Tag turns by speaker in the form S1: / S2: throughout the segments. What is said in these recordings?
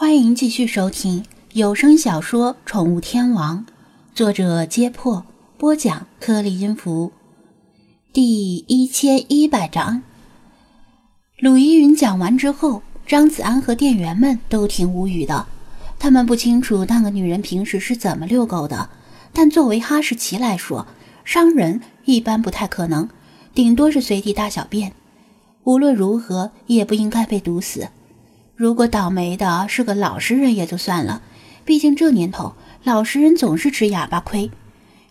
S1: 欢迎继续收听有声小说《宠物天王》，作者：揭破，播讲：颗粒音符，第一千一百章。鲁依云讲完之后，张子安和店员们都挺无语的。他们不清楚那个女人平时是怎么遛狗的，但作为哈士奇来说，伤人一般不太可能，顶多是随地大小便。无论如何，也不应该被毒死。如果倒霉的是个老实人也就算了，毕竟这年头老实人总是吃哑巴亏。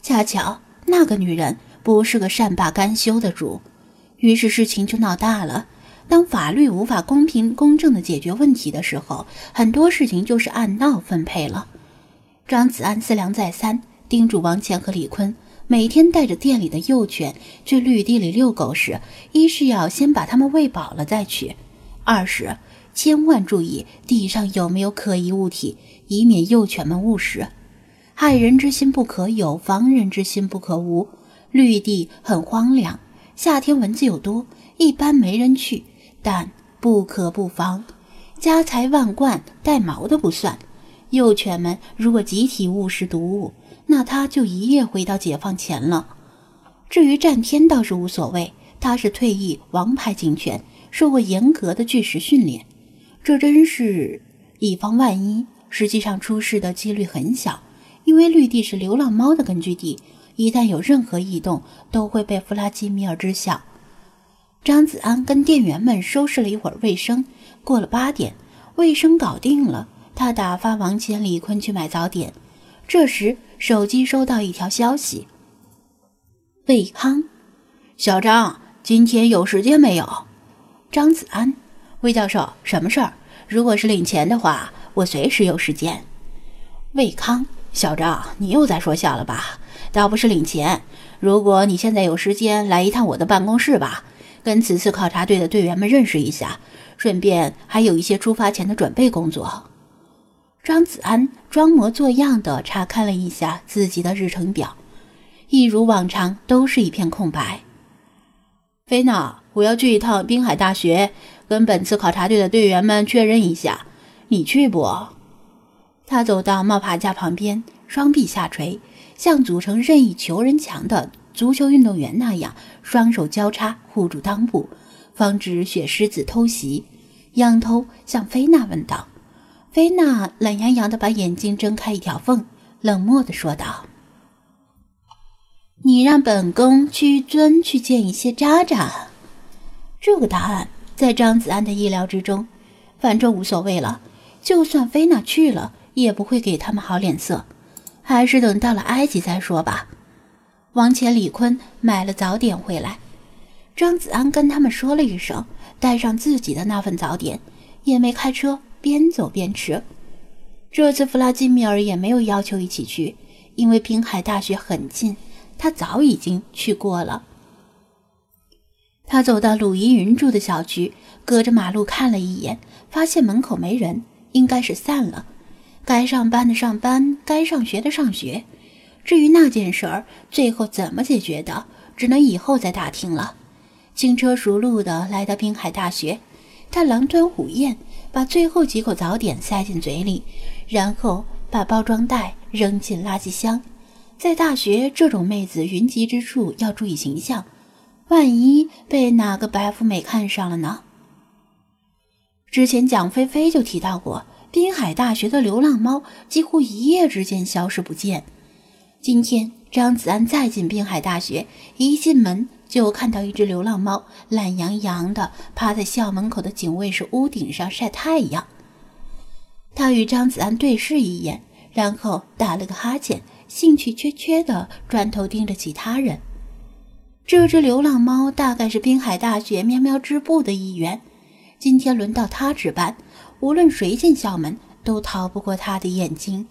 S1: 恰巧那个女人不是个善罢甘休的主，于是事情就闹大了。当法律无法公平公正的解决问题的时候，很多事情就是按闹分配了。张子安思量再三，叮嘱王倩和李坤，每天带着店里的幼犬去绿地里遛狗时，一是要先把它们喂饱了再去，二是。千万注意地上有没有可疑物体，以免幼犬们误食。害人之心不可有，防人之心不可无。绿地很荒凉，夏天蚊子又多，一般没人去，但不可不防。家财万贯带毛的不算，幼犬们如果集体误食毒物，那它就一夜回到解放前了。至于战天倒是无所谓，他是退役王牌警犬，受过严格的拒食训练。这真是以防万一，实际上出事的几率很小，因为绿地是流浪猫的根据地，一旦有任何异动，都会被弗拉基米尔知晓。张子安跟店员们收拾了一会儿卫生，过了八点，卫生搞定了，他打发王乾、李坤去买早点。这时手机收到一条消息：魏康，
S2: 小张，今天有时间没有？
S1: 张子安。
S2: 魏教授，什么事儿？如果是领钱的话，我随时有时间。
S1: 魏康，
S2: 小张，你又在说笑了吧？倒不是领钱，如果你现在有时间，来一趟我的办公室吧，跟此次考察队的队员们认识一下，顺便还有一些出发前的准备工作。
S1: 张子安装模作样的查看了一下自己的日程表，一如往常，都是一片空白。
S2: 菲娜，我要去一趟滨海大学。跟本次考察队的队员们确认一下，你去不？
S1: 他走到冒牌架旁边，双臂下垂，像组成任意球人墙的足球运动员那样，双手交叉护住裆部，防止雪狮子偷袭。仰头向菲娜问道：“菲娜懒洋洋的把眼睛睁开一条缝，冷漠的说道：‘你让本宫屈尊去见一些渣渣。’这个答案。”在张子安的意料之中，反正无所谓了。就算菲娜去了，也不会给他们好脸色。还是等到了埃及再说吧。王乾、李坤买了早点回来，张子安跟他们说了一声，带上自己的那份早点，也没开车，边走边吃。这次弗拉基米尔也没有要求一起去，因为滨海大学很近，他早已经去过了。他走到鲁依云住的小区，隔着马路看了一眼，发现门口没人，应该是散了。该上班的上班，该上学的上学。至于那件事儿最后怎么解决的，只能以后再打听了。轻车熟路的来到滨海大学，他狼吞虎咽，把最后几口早点塞进嘴里，然后把包装袋扔进垃圾箱。在大学这种妹子云集之处，要注意形象。万一被哪个白富美看上了呢？之前蒋菲菲就提到过，滨海大学的流浪猫几乎一夜之间消失不见。今天张子安再进滨海大学，一进门就看到一只流浪猫懒洋洋地趴在校门口的警卫室屋顶上晒太阳。他与张子安对视一眼，然后打了个哈欠，兴趣缺缺地转头盯着其他人。这只流浪猫大概是滨海大学喵喵织部的一员，今天轮到它值班，无论谁进校门都逃不过它的眼睛。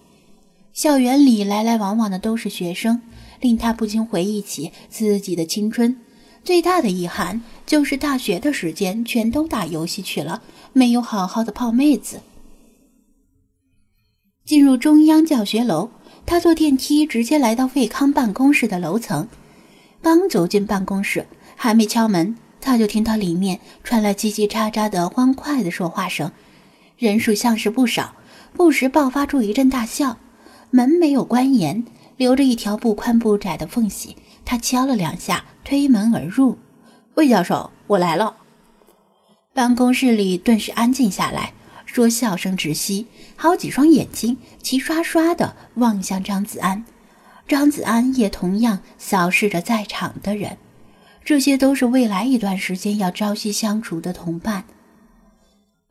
S1: 校园里来来往往的都是学生，令他不禁回忆起自己的青春。最大的遗憾就是大学的时间全都打游戏去了，没有好好的泡妹子。进入中央教学楼，他坐电梯直接来到卫康办公室的楼层。刚走进办公室，还没敲门，他就听到里面传来叽叽喳喳的欢快的说话声。人数像是不少，不时爆发出一阵大笑。门没有关严，留着一条不宽不窄的缝隙。他敲了两下，推门而入。
S2: 魏教授，我来了。
S1: 办公室里顿时安静下来，说笑声窒息，好几双眼睛齐刷刷地望向张子安。张子安也同样扫视着在场的人，这些都是未来一段时间要朝夕相处的同伴。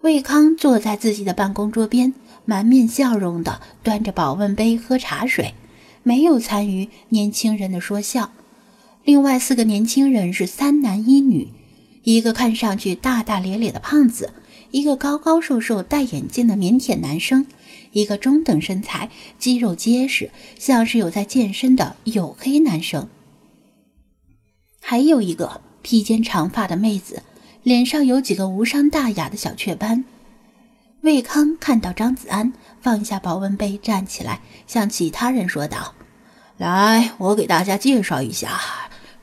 S1: 魏康坐在自己的办公桌边，满面笑容地端着保温杯喝茶水，没有参与年轻人的说笑。另外四个年轻人是三男一女，一个看上去大大咧咧的胖子，一个高高瘦瘦戴眼镜的腼腆男生。一个中等身材、肌肉结实，像是有在健身的黝黑男生，还有一个披肩长发的妹子，脸上有几个无伤大雅的小雀斑。魏康看到张子安放下保温杯，站起来向其他人说道：“
S2: 来，我给大家介绍一下，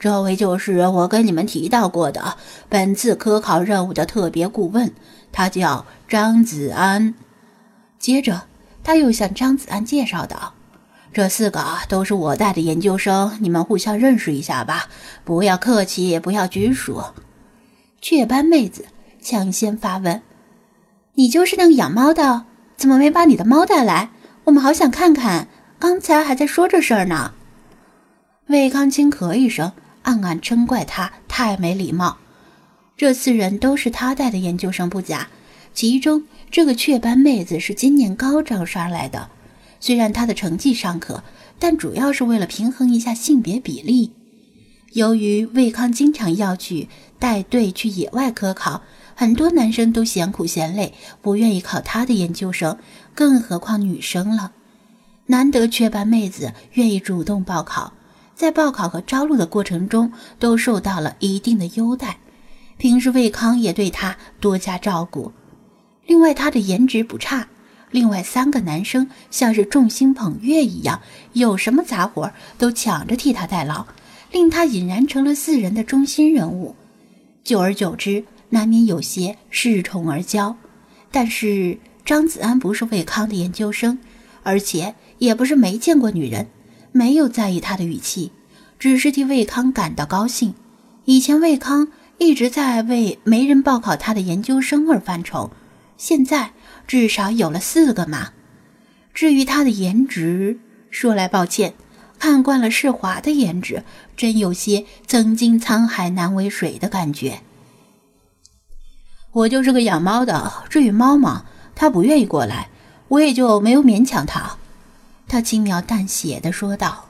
S2: 这位就是我跟你们提到过的本次科考任务的特别顾问，他叫张子安。”
S1: 接着。他又向张子安介绍道：“
S2: 这四个都是我带的研究生，你们互相认识一下吧，不要客气，也不要拘束。”
S1: 雀斑妹子抢先发问：“你就是那个养猫的？怎么没把你的猫带来？我们好想看看。刚才还在说这事儿呢。”魏康轻咳一声，暗暗嗔怪他太没礼貌。这四人都是他带的研究生不假，其中。这个雀斑妹子是今年高招上来的，虽然她的成绩尚可，但主要是为了平衡一下性别比例。由于魏康经常要去带队去野外科考，很多男生都嫌苦嫌累，不愿意考他的研究生，更何况女生了。难得雀斑妹子愿意主动报考，在报考和招录的过程中都受到了一定的优待，平时魏康也对她多加照顾。另外，他的颜值不差。另外三个男生像是众星捧月一样，有什么杂活都抢着替他代劳，令他俨然成了四人的中心人物。久而久之，难免有些恃宠而骄。但是张子安不是魏康的研究生，而且也不是没见过女人，没有在意他的语气，只是替魏康感到高兴。以前魏康一直在为没人报考他的研究生而犯愁。现在至少有了四个嘛。至于他的颜值，说来抱歉，看惯了世华的颜值，真有些“曾经沧海难为水”的感觉。
S2: 我就是个养猫的，至于猫嘛，他不愿意过来，我也就没有勉强他。
S1: 他轻描淡写的说道。